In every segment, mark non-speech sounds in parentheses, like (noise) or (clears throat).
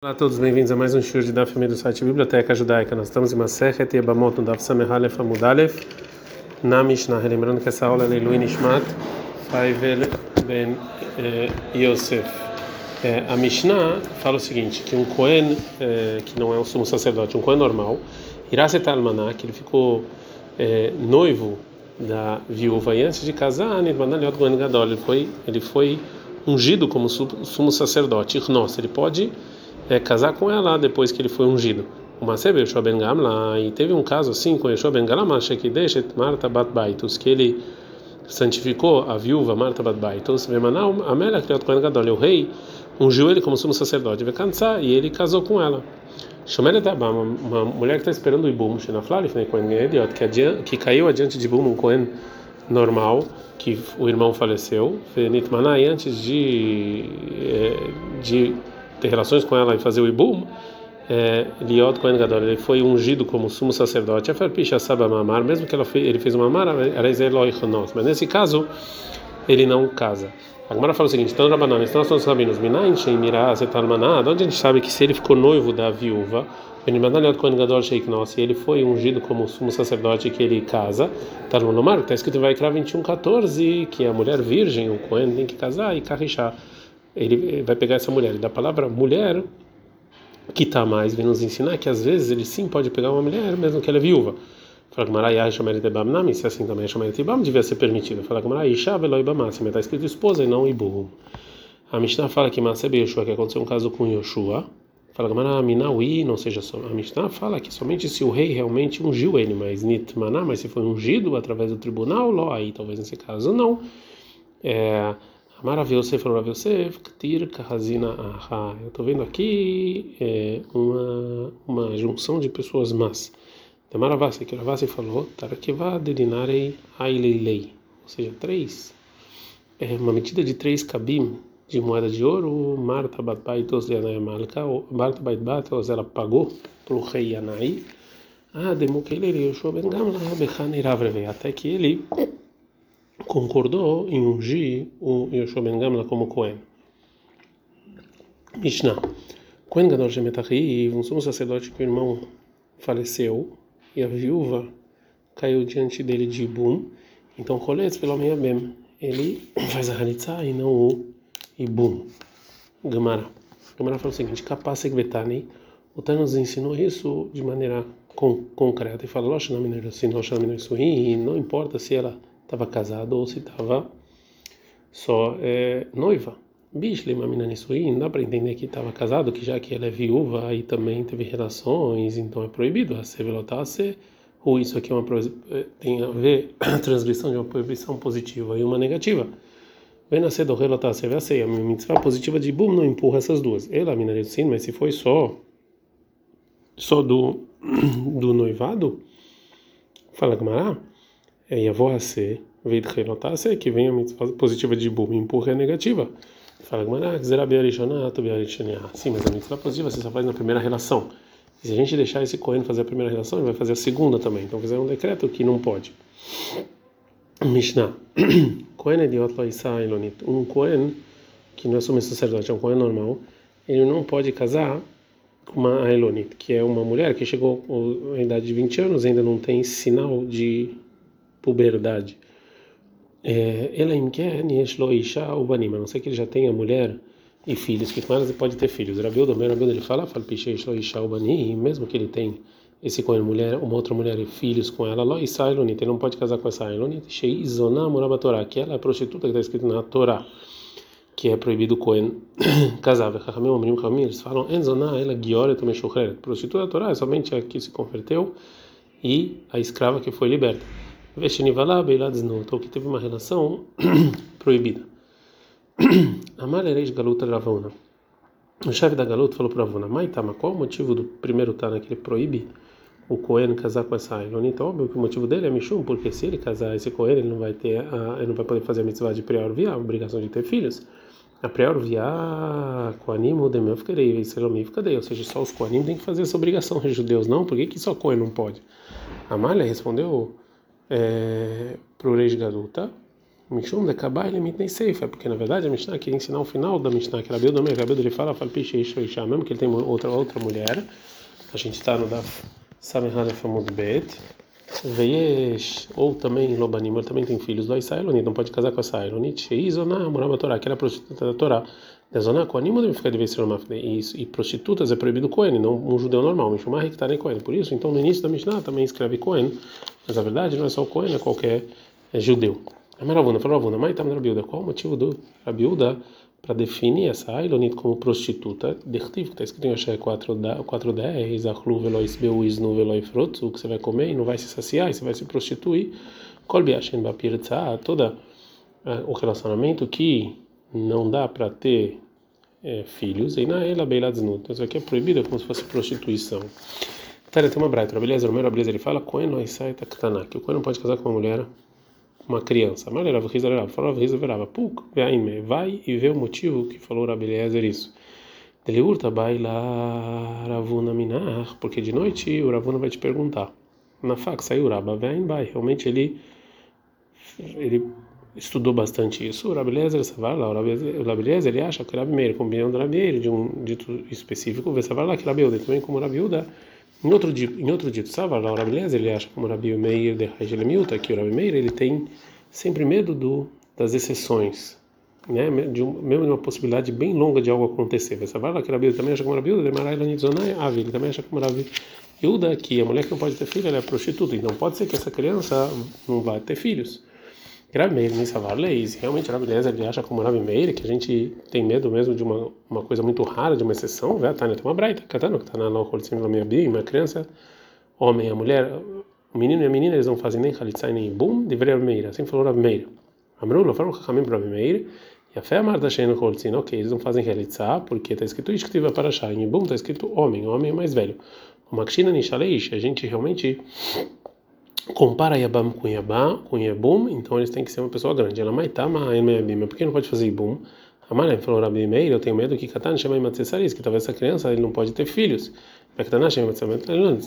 Olá a todos, bem-vindos a mais um show de Daf do site Biblioteca Judaica. Nós estamos em Masechet Yebamot no Daf Samehalef Amudalef na Mishnah. Lembrando que essa aula é Leilu Nishmat Faivel Ben eh, Yosef. É, a Mishnah fala o seguinte, que um Kohen, é, que não é um sumo sacerdote, um Kohen normal, irá setar Almaná, que ele ficou é, noivo da viúva e antes de casar, ele foi, ele foi ungido como sumo sacerdote. Nossa, ele pode é, casar com ela depois que ele foi ungido. Masebe Yeshua Ben Gamla, e teve um caso assim com Yeshua Ben Gamla, que deixa Marta Bat Baitus, que ele santificou a viúva Marta Bat Baitus, Vemanal, Amélia criou Kohen Gadol, o rei ungiu ele como sumo sacerdote, vai cansar e ele casou com ela. Shomeret Abba, uma mulher que está esperando o Ibum, Shenaflali, que caiu adiante de Ibum, um Kohen normal, que o irmão faleceu, Nitmanai, antes de, eh, de ter relações com ela e fazer o ibum, é, Liot Kohen Gadol, ele foi ungido como sumo sacerdote. Afarpisha Saba Mamar, mesmo que fez, ele fez uma mamar, mas nesse caso ele não casa. A Gemara fala o seguinte: então, Rabanan, estão os rabinos, Minain, Sheimira, Zetalmaná, onde a gente sabe que se ele ficou noivo da viúva, se ele foi ungido como sumo sacerdote que ele casa, Talmanomar, está escrito em Vaikra 21, 14, que a mulher virgem, o Kohen, tem que casar e carrichar ele vai pegar essa mulher. E da palavra mulher, que está mais, vem nos ensinar que às vezes ele sim pode pegar uma mulher, mesmo que ela é viúva. Fala que Maraiá Shomer Tebam Nami, se assim também Shomer Tebam devia ser permitido. Fala que Maraiá Isha Veloi Bamassim, está escrito esposa e não Ibu. A Mishnah fala que Masebe Yoshua, que aconteceu um caso com Yoshua. Fala que Minaui, não seja só. A Mishnah fala que somente se o rei realmente ungiu ele, mas Nitmaná, mas se foi ungido através do tribunal, Ló, aí talvez nesse caso não. É. Yosef Rav Yosef, Ktir Kahazina Aha. Eu estou vendo aqui é, uma, uma junção de pessoas más. Amaravasi, que Ravasi falou, Tarakeva Dedinarei Ailelei. Ou seja, três. É uma medida de três kabim de moeda de ouro. Marta Batbaitos de Anayamalka. Marta Batbaitos ela pagou para o rei Anai. Ah, Demukelele Yoshua Ben Gamla Bechan Iravreve. Até que ele concordou em ungir o Yoshua Ben Gamla como Cohen. Mishnah. Cohen Gadol Shemetahi, um sumo sacerdote que o irmão faleceu e a viúva caiu diante dele de Ibum. Então, Koletz pelo Bem, ele (coughs) faz a Halitza e não o Ibum. Gamara. Gamara fala o seguinte: capaz de o Tano nos ensinou isso de maneira concreta e fala: não importa se ela estava casado ou se estava só é, noiva. Bishle, uma menina não dá para entender que estava casado, que já que ela é viúva e também teve relações, então é proibido. A sevelotase, ou isso aqui é uma, é, tem a ver a (clears throat) transgressão de uma proibição positiva e uma negativa. Do relotase, a mitzvah positiva de bum não empurra essas duas. Ela, sim, mas se foi só só do (clears throat) do noivado, fala Gamará é Yavohase, Veidchelotase, que vem a mitzvah positiva de Bum, empurra a negativa. Fala Sim, mas a mitzvah positiva você só faz na primeira relação. E se a gente deixar esse Cohen fazer a primeira relação, ele vai fazer a segunda também. Então fizeram um decreto que não pode. Mishnah. Cohen é de Elonit. Um Cohen, que não é sumo sacerdote, é um Cohen normal, ele não pode casar com uma Elonit, que é uma mulher que chegou à idade de 20 anos, ainda não tem sinal de puberdade. É, ela a não sei que ele já tenha mulher e filhos, que com elas ele pode ter filhos. Rabiu do meu ele fala, fala mesmo que ele tem esse com mulher, uma outra mulher e filhos com ela, lo ele não pode casar com essa Elonit, sheizona muraba Torá, que ela é a prostituta que está escrito na Torá, que é proibido Cohen (coughs) casar. Eles falam, enzona ela guiora também Prostituta da Torá é somente a que se converteu e a escrava que foi liberta. Veshinivala Beiladznut, ou que teve uma relação (clears throat) proibida. (clears throat) Amar Ereis Galuta Ravona. O chefe da Galuta falou para Ravona, Maitama, qual o motivo do primeiro Tana que ele proíbe o Cohen casar com essa Elonita? Óbvio que o motivo dele é Mishum, porque se ele casar esse Cohen, ele não vai ter, a, ele não vai poder fazer a mitzvah de prior via, a obrigação de ter filhos. A prior via Koanim, Demel ficarei, Selomi ficarei, ou seja, só os Koanim têm que fazer essa obrigação, os judeus não, por que, que só Cohen não pode? Amália respondeu é, para o rei de Galuta, Mishum de Kabai limit nem seifa, porque na verdade a Mishnah quer ensinar o final da Mishnah, que Rabiuda, Rabiuda ele fala, fala piche isha, mesmo que ele tem outra outra mulher. A gente está no da Samehane Famud Bet. Veiesh, ou também Lobanim, ele também tem filhos do Isailonit, não pode casar com a Isailonit. Sheizona, Morava Torá, que era prostituta da Torá. Dezoná, com animo deve ficar de vez isso e prostitutas é proibido Cohen, não um judeu normal, Mishumah que está nem Cohen. Por isso, então no início da Mishnah também escreve Cohen, mas a verdade não é só o Cohen, é qualquer é judeu. A Maravuna falou, Ravuna, mas estava na Rabiuda. Qual o motivo do Rabiuda para definir essa Ailonit como prostituta? Dertiv, que está escrito em Oshé 410, Achlu velois beuis no veloi frutos, o que você vai comer e não vai se saciar, e você vai se prostituir. Kolbi Hashem Bapirtza, todo o relacionamento que não dá para ter é, filhos, e na ela beiladznut. Então isso aqui é proibido, é como se fosse prostituição. Tá, tem uma braita, Rabeleza, o Rabeleza, ele fala, Cohen não sai taktaná, que o Cohen não pode casar com uma mulher, uma criança. Mas ele falou, Risa verava, puk, vai e vê o motivo que falou Rabeleza isso. Ele urta baila Ravuna minar, porque de noite o Ravuna vai te perguntar. Na faca saiu Raba, vem, vai. Realmente ele ele estudou bastante isso. O Rabi Lezer Savarla, o Rabi Lezer, ele acha que o Rabi Meir, com opinião do de um dito específico, vê Savarla que Rabi Uda, também como Uda, em outro em outro dito Savarla, o Rabi Lezer, ele acha como Rabi Meir de Hajelemiuta, que o Rabi Meir, ele tem sempre medo do, das exceções, né? De um, mesmo de uma possibilidade bem longa de algo acontecer. Vê Savarla que Rabi também acha como Rabi Uda, de Marai Lanitzonai Avi, ele também acha como Rabi Uda, que a mulher que não pode ter filho, ela é prostituta, então pode ser que essa criança não vá ter filhos. Rabi Meir Nissavar Leis, realmente Rabi Lezer ele acha como Rabi Meir que a gente tem medo mesmo de uma, uma coisa muito rara, de uma exceção, vai Tânia tem uma braita, Katano, que está na Locolcim minha uma criança, homem, a mulher, o menino e a menina, eles não fazem nem Khalitzai nem Bum, de Rabi Meir, assim falou Rabi Meir. Amru, lo falam Chachamim para Rabi Meir, e a fé amarta Shein Koltzin, ok, eles não fazem Khalitzah, porque está escrito Ishktiva para Shai, em Bum está escrito homem, homem é mais velho. O Makshina Nishaleish, a gente realmente compara Yabam com Yabam, com Yabum, então eles têm que ser uma pessoa grande. Ela maitama Yabim, por que não pode fazer Yabum? Amalem falou Rabi Meir, eu tenho medo que Katan chama Imatsessaris, que talvez essa criança ele não pode ter filhos.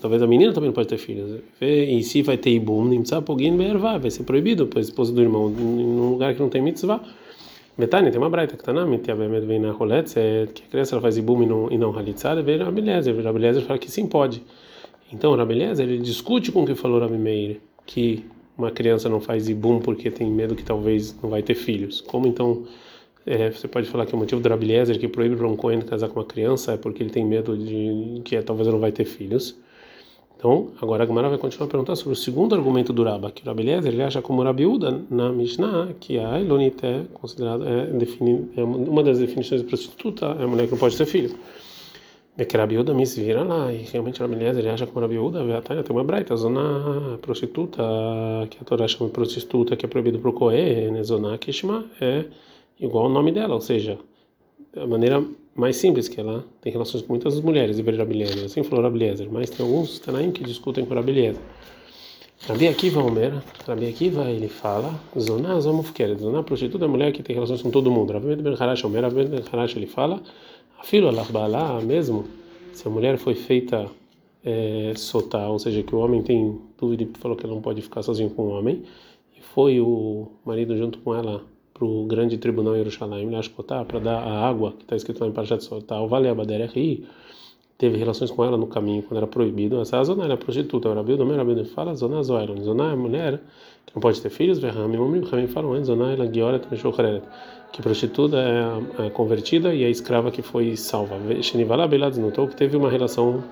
Talvez a menina também não pode ter filhos. E se vai ter Ibum, Nimtsa Pogin Bervá, vai ser proibido para a esposa do irmão num lugar que não tem mitzvah. Betânia tem uma braita que está na Mitiabemet vem na Roletz, que a criança ela faz Ibum e não, e não Halitzá, vem Lezer. Rabi Lezer fala que sim pode. Então, Rabi Eliezer, ele discute com o que falou Rabi Meir, que uma criança não faz ibum porque tem medo que talvez não vai ter filhos. Como então é, você pode falar que o motivo do Rabi Eliezer que proíbe para um Cohen casar com uma criança é porque ele tem medo de que é, talvez não vai ter filhos. Então, agora a Gemara vai continuar a perguntar sobre o segundo argumento do Rabba, que o Rabi Eliezer ele acha como Rabi Uda na Mishnah, que a Elonit é considerada é, é uma das definições de prostituta, é a mulher que não pode ter filho. É que Rabi Uda me vira lá e realmente Rabi Eliezer ele acha como Rabi Uda, tem uma braita, zona prostituta, que a Torá chama prostituta, que é proibido para o Kohen, né? zona Kishma, é igual ao nome dela, ou seja, a maneira mais simples que ela tem relações com muitas mulheres, e Rabi Eliezer, assim falou Rabi mas tem alguns Tanaim que discutem com Rabi Eliezer. Rabi Akiva Omer, Rabi Akiva ele fala, zona zomufkeret, zona prostituta é mulher que tem relações com todo mundo. Rabi Ben Harash Omer, Rabi Ben Harash ele fala, Afilo alarbala mesmo, se a mulher foi feita é, ou seja, que o homem tem dúvida e falou que ela não pode ficar sozinho com o homem, e foi o marido junto com ela para o grande tribunal em Jerusalém, para dar a água, que está escrito lá em Parashat Sotar, o Vale Abaderech, teve relações com ela no caminho quando era proibido. Essa zona era prostituta. O Rabildo, o Rabildo fala, zona zoiron. Zona é mulher que não pode ter filhos. Verrami, o Rami falam, zona ela meshocheret. Que prostituta é a convertida e a escrava que foi salva. Shenivala beladznut, ou que teve uma relação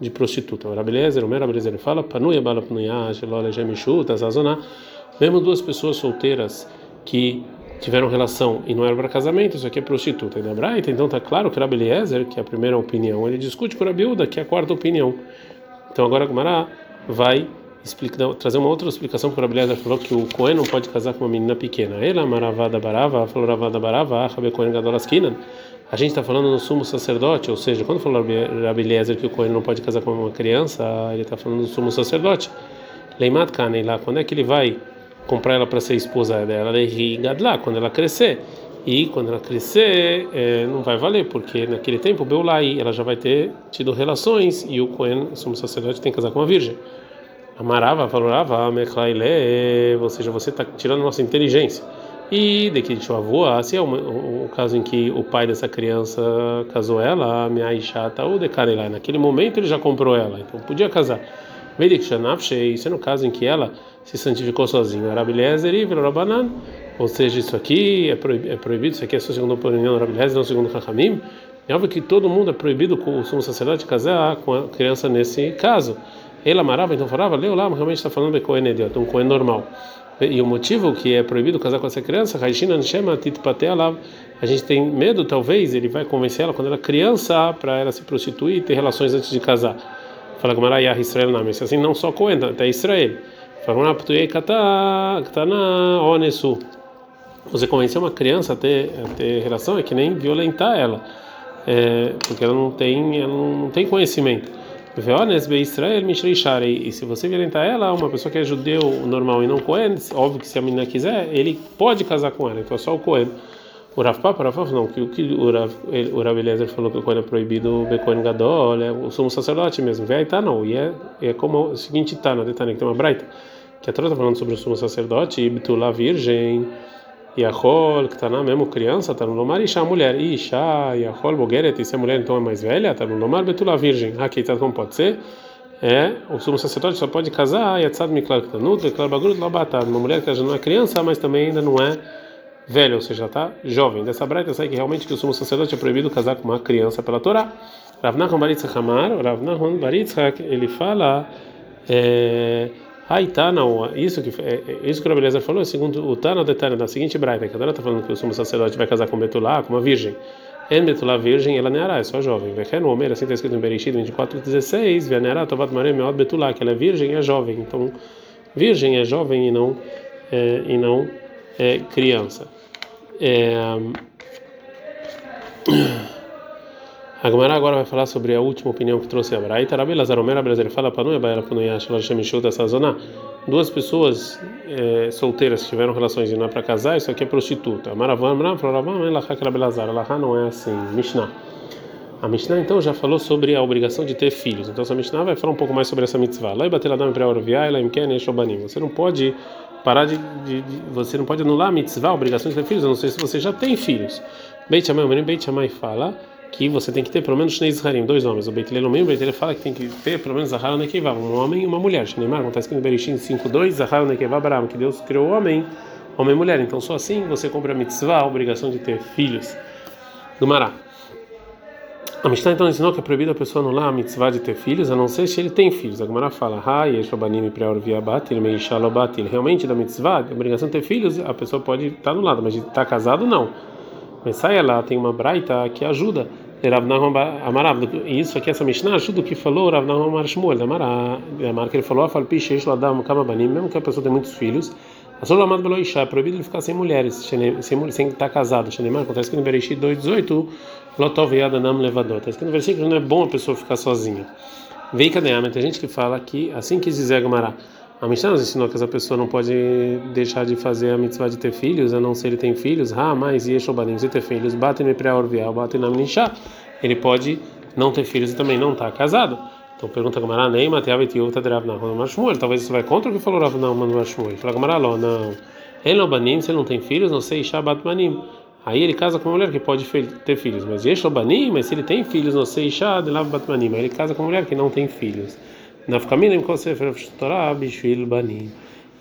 de prostituta. O Rabelezer, o Rabelezer fala, panuia bala panuia, shelola gemishut, essa zona. Mesmo duas pessoas solteiras que tiveram relação e não era para casamento, isso aqui é prostituta. E Braita, então tá claro que Rabi Eliezer, que é a primeira opinião, ele discute com a Rabiuda, que é a quarta opinião. Então agora a Gumara vai explicar, trazer uma outra explicação para o Rabi Eliezer falou que o Cohen não pode casar com uma menina pequena. Ela, Maravada Barava, falou Ravada Barava, Rabi Cohen Gadolaskinan. A gente está falando no sumo sacerdote, ou seja, quando falou Rabi Eliezer que o Cohen não pode casar com uma criança, ele está falando do sumo sacerdote. Leimat Kanei lá, quando é que ele vai comprar ela para ser esposa dela, lá quando ela crescer. E quando ela crescer, é, não vai valer, porque naquele tempo, Beulai, ela já vai ter tido relações e o Cohen, sumo sacerdote, tem que casar com uma virgem. Amarava, valorava, ou seja, você está tirando nossa inteligência. E de que avô, se é o, caso em que o pai dessa criança casou ela, minha Aishata ou de lá, naquele momento ele já comprou ela, então podia casar. Isso é no caso em que ela se santificou sozinha. Arabilezer e Rabanan, ou seja, isso aqui é proibido, é proibido isso aqui é só segundo a opinião do Arabilezer, não segundo o. É óbvio que todo mundo é proibido com o sumo sacerdote casar com a criança nesse caso. Ele amarava, então falava, leu lá, realmente está falando de Cohen Ediot, um Cohen normal. E o motivo que é proibido casar com essa criança, Raishina chama a gente tem medo, talvez, ele vai convencer ela quando ela é criança para ela se prostituir e ter relações antes de casar. Fala como era Yah Israel não, mas assim não só Cohen, até Israel. Fala Onesu. Você convencer uma criança a ter, a ter relação é que nem violentar ela, é, porque ela não tem, ela não tem conhecimento. E se você violentar ela, uma pessoa que é judeu normal e não Cohen, óbvio que se a menina quiser, ele pode casar com ela, então é só o Cohen. O Rav Papa, Rav não, que o que o Rav, o Rav Eliezer falou que o Cohen é proibido, o Becohen Gadol, é o sumo sacerdote mesmo. Vê aí tá não, e é, é como o seguinte tá na Detânia, que tem uma braita, que a Torá está falando sobre o sumo sacerdote, e Bitula virgem, e a Rol, que está na mesmo criança, está no Lomar, Isha, mulher, Isha, e a Bogeret, e se a mulher então é mais velha, está no Lomar, Betula virgem, aqui tá como pode ser, é, o sumo sacerdote só pode casar, Yatzad Miklar Ktanut, Deklar Bagrut Labatad, uma mulher que já não é criança, mas também ainda não é velha, ou seja, está jovem. Dessa breita sai que realmente que o sumo sacerdote é proibido casar com uma criança pela Torá. Rav Nachman Baritzak Hamar, Rav Nachman ele fala... É, Aí Tana, isso que é, é, isso que o Rabelezer falou, é segundo o Tana de Tana, da seguinte braita, que agora está falando que o sumo sacerdote vai casar com Betulá, com uma virgem. En Betulá virgem, ela neará, é só jovem. Vechen o Homer, assim está escrito em Bereshit 24, 16, Venerá, Tovat Maré, Meod Betulá, que ela é virgem é jovem. Então, virgem é jovem e não, é, e não é criança. É, a agora vai falar sobre a última opinião que trouxe a Braita. Rabi Lazar Rabi fala para não Baela Punoyash, Lashemishut Sazona. Duas pessoas é, solteiras que tiveram relações e não é para casar, isso aqui é prostituta. Maravan, Maravan, Rabi Lazar. Elachá não é assim. Mishnah. A Mishnah então já falou sobre a obrigação de ter filhos. Então essa Mishnah vai falar um pouco mais sobre essa mitzvah. Lá e bater para lá em Ken, Você não pode parar de, de, de, você não pode anular a mitzvah, a obrigação de ter filhos. Eu não sei se você já tem filhos. Beit Shammai, Beit Shammai fala que você tem que ter pelo menos três Zaharim, dois homens. O Beit Lelomim, o Beit fala que tem que ter pelo menos Zahar Nekevá, um homem e uma mulher. Shneimar, acontece que no Bereshit 5.2, Zahar Nekevá Baram, que Deus criou o homem, homem e mulher. Então só assim você compra a mitzvah, a obrigação de ter filhos. Do Mará. A Mishnah então ensinou que é proibido a pessoa anular a mitzvah de ter filhos, a não ser se ele tem filhos. A Gemara fala. Realmente, da mitzvah, a obrigação de ter filhos, a pessoa pode estar anulada, mas de estar casado, não. Mas sai lá, tem uma braita que ajuda Amarav. Isso aqui, essa Mishnah ajuda o que falou Rav Nahum Amar Shmuel, Amar, que ele falou, mesmo que a pessoa tem muitos filhos, a sua Lamad Belo Isha, é proibido ele ficar sem mulheres, sem, sem estar casado. Shenemar, acontece que no Bereshit 2,18, Lotov Yadanam Levadot. Está escrito no versículo que não é bom a pessoa ficar sozinha. Vem Kadeama, tem gente que fala que, assim quis dizer Gamará, a Mishnah nos ensinou que essa pessoa não pode deixar de fazer a mitzvah de ter filhos, a não ser ele tem filhos. Ah, mas Yeshobanim, se ter filhos, bate no Preaorvial, bate na Mnishá. Ele pode não ter filhos e também não estar tá casado. Então pergunta Gamara, nem Mateavet Yuta de Rav Nahman Mashmuel. Talvez isso vai contra o que falou Rav Nahman Mashmuel. Fala Gamara, não. Ele não banim, se ele não tem filhos, não sei, Shabbat Manim. Aí ele casa com uma mulher que pode ter filhos. Mas Yeshobanim, mas se ele tem filhos, não sei, Shabbat Batmanim. Aí ele casa com uma mulher que não tem filhos.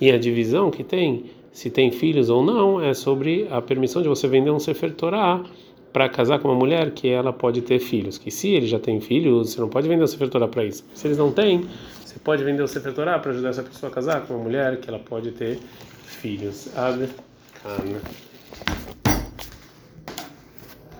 E a divisão que tem, se tem filhos ou não, é sobre a permissão de você vender um Sefer Torah para casar com uma mulher que ela pode ter filhos. Que se ele já tem filhos, você não pode vender o Sefer Torah para isso. Se eles não têm, você pode vender o Sefer Torah para ajudar essa pessoa a casar com uma mulher que ela pode ter filhos. Ad -kana.